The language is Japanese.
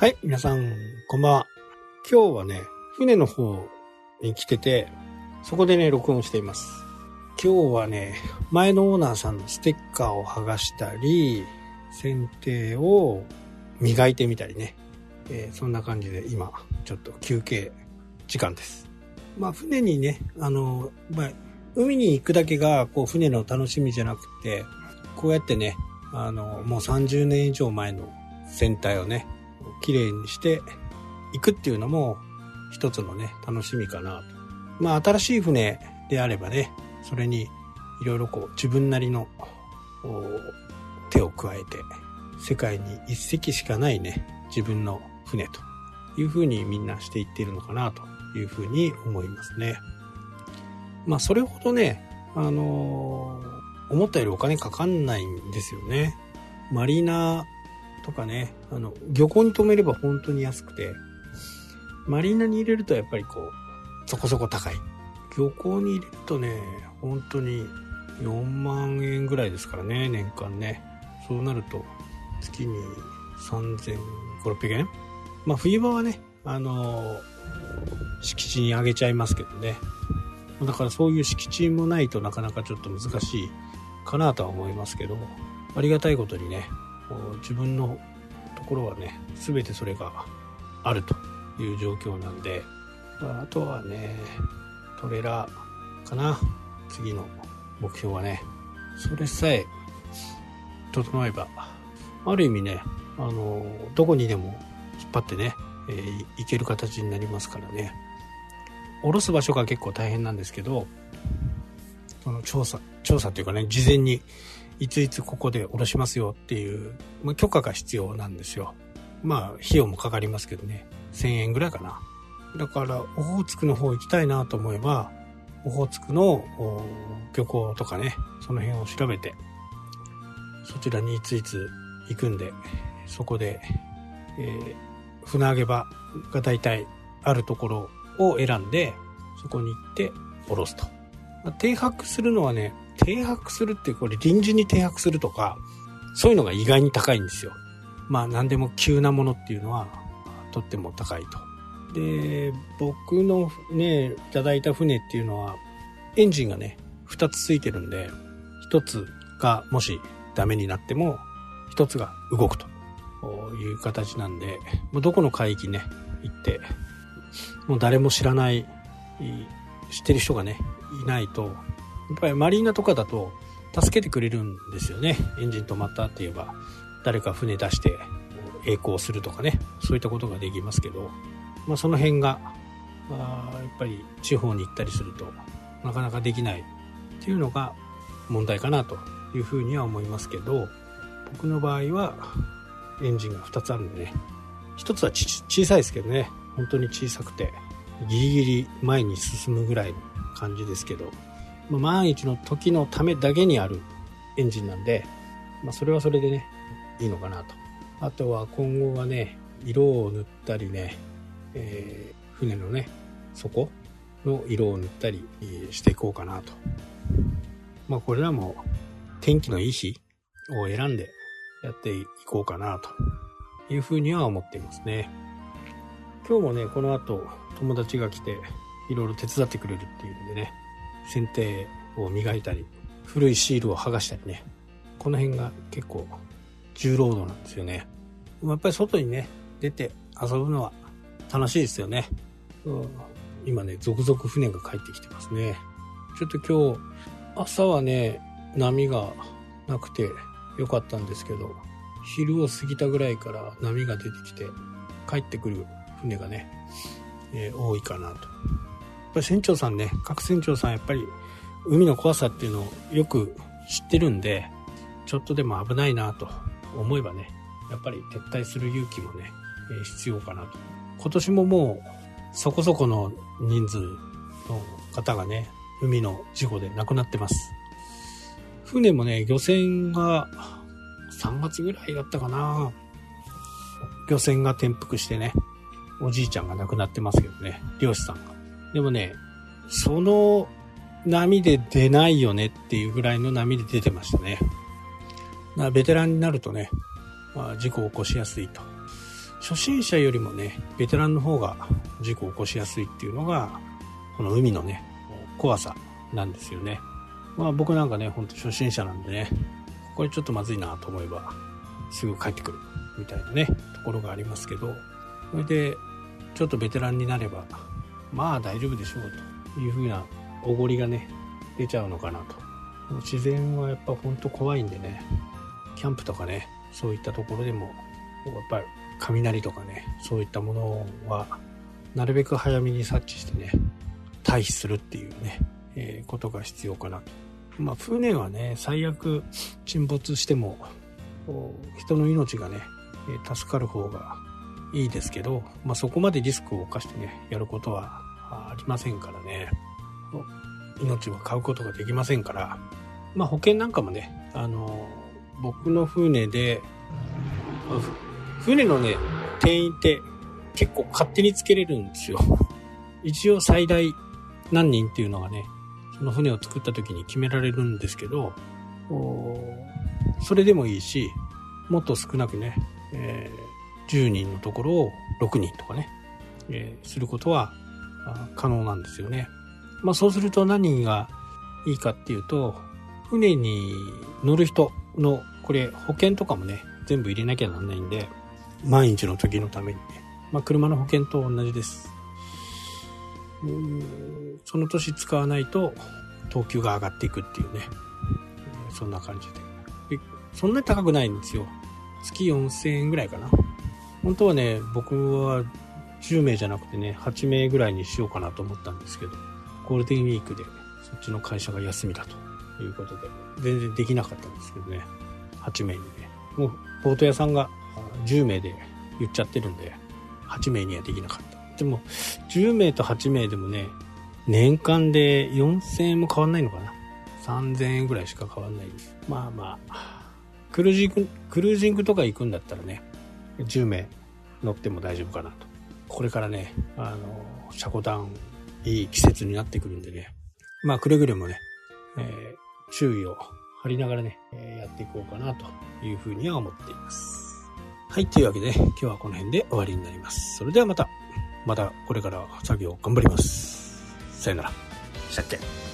はい、皆さん、こんばんは。今日はね、船の方に来てて、そこでね、録音しています。今日はね、前のオーナーさんのステッカーを剥がしたり、剪定を磨いてみたりね、えーそんな感じで今、ちょっと休憩時間です。まあ、船にね、あの、まあ、海に行くだけが、こう、船の楽しみじゃなくて、こうやってね、あの、もう30年以上前の船体をね、綺麗にしていくっていうのも一つのね、楽しみかなと。まあ新しい船であればね、それにいろいろこう自分なりの手を加えて、世界に一隻しかないね、自分の船というふうにみんなしていっているのかなというふうに思いますね。まあそれほどね、あのー思ったよりお金かかんないんですよね。マリーナとかね、あの、漁港に止めれば本当に安くて、マリーナに入れるとやっぱりこう、そこそこ高い。漁港に入れるとね、本当に4万円ぐらいですからね、年間ね。そうなると、月に3500、600円？まあ冬場はね、あの敷地にあげちゃいますけどね。だからそういう敷地もないとなかなかちょっと難しいかなとは思いますけど、ありがたいことにね、自分のところはね、全てそれがあるという状況なんで、あとはね、トレーラーかな。次の目標はね、それさえ整えば、ある意味ね、あの、どこにでも引っ張ってね、えー行ける形になりますからね。下ろす場所が結構大変なんですけど、その調査、調査というかね、事前にいついつここで下ろしますよっていう、まあ、許可が必要なんですよ。まあ、費用もかかりますけどね、1000円ぐらいかな。だから、オホーツクの方行きたいなと思えば、オホーツクの漁港とかね、その辺を調べて、そちらにいついつ行くんで、そこで、えー船揚げ場が大体あるところを選んで、そこに行って下ろすと。まあ停泊するのはね、停泊するってこれ臨時に停泊するとか、そういうのが意外に高いんですよ。まあ何でも急なものっていうのはとっても高いと。で、僕のね、いただいた船っていうのはエンジンがね、2つついてるんで、1つがもしダメになっても1つが動くという形なんで、もうどこの海域ね、行って、もう誰も知らな、い知ってる人がね、いないと、やっぱりマリーナとかだと助けてくれるんですよね。エンジン止まったって言えば、誰か船出して栄光するとかね、そういったことができますけど、まあその辺が、あやっぱり地方に行ったりするとなかなかできないっていうのが問題かなというふうには思いますけど、僕の場合はエンジンが2つあるんでね、1つは小さいですけどね、本当に小さくて、ギリギリ前に進むぐらいの感じですけど、まあ、万一の時のためだけにあるエンジンなんで、まあ、それはそれでね、いいのかなと。あとは今後はね、色を塗ったりね、えー船のね、底の色を塗ったりしていこうかなと。まあこれらも天気のいい日を選んでやっていこうかなというふうには思っていますね。今日もね、この後友達が来ていろいろ手伝ってくれるっていうんでね、剪定を磨いたり、古いシールを剥がしたりね、この辺が結構重労働なんですよね。やっぱり外にね、出て遊ぶのは楽しいですよね。うん今ね、続々船が帰ってきてますね。ちょっと今日、朝はね、波がなくてよかったんですけど、昼を過ぎたぐらいから波が出てきて、帰ってくる船がね、えー多いかなと。ぱり船長さんね、各船長さんやっぱり海の怖さっていうのをよく知ってるんで、ちょっとでも危ないなと思えばね、やっぱり撤退する勇気もね、え必要かなと。今年ももうそこそこの人数の方がね、海の事故で亡くなってます。船もね、漁船が3月ぐらいだったかな。漁船が転覆してね、おじいちゃんが亡くなってますけどね、漁師さんが。でもね、その波で出ないよねっていうぐらいの波で出てましたね。まベテランになるとね、まあ、事故を起こしやすいと。初心者よりもね、ベテランの方が事故を起こしやすいっていうのが、この海のね、怖さなんですよね。まあ僕なんかね、ほんと初心者なんでね、これちょっとまずいなと思えば、すぐ帰ってくるみたいなね、ところがありますけど、それで、ちょっとベテランになれば、まあ大丈夫でしょうというふうなおごりがね、出ちゃうのかなと。自然はやっぱほんと怖いんでね、キャンプとかね、そういったところでも、やっぱり雷とかね、そういったものは、なるべく早めに察知してね、退避するっていうね、えー、ことが必要かなと。まあ、船はね、最悪沈没しても、人の命がね、助かる方がいいですけど、まあ、そこまでリスクを冒してね、やることはありませんからね、命は買うことができませんから、まあ、保険なんかもね、あの、僕の船で、船のね、定員って結構勝手につけれるんですよ。一応最大何人っていうのがね、その船を作った時に決められるんですけど、それでもいいし、もっと少なくね、えー、10人のところを6人とかね、えー、することは可能なんですよね。まあそうすると何がいいかっていうと、船に乗る人の、これ保険とかもね、全部入れなきゃなんないんで、万一の時のためにね、まあ車の保険と同じです。その年使わないと等級が上がっていくっていうね、そんな感じで。でそんなに高くないんですよ。月4000円ぐらいかな。本当はね、僕は10名じゃなくてね、8名ぐらいにしようかなと思ったんですけど、ゴールデンウィークでそっちの会社が休みだということで、全然できなかったんですけどね、8名にね。もう、ボート屋さんが10名で言っちゃってるんで、8名にはできなかった。でも、10名と8名でもね、年間で4000円も変わんないのかな。3000円ぐらいしか変わんないです。まあまあ、クルージング、クルージングとか行くんだったらね、10名乗っても大丈夫かなと。これからね、あの、車庫段、いい季節になってくるんでね。まあ、くれぐれもね、えー、注意を張りながらね、えー、やっていこうかなというふうには思っています。はい、というわけで、今日はこの辺で終わりになります。それではまた。またこれから作業頑張ります。さよなら。したっけ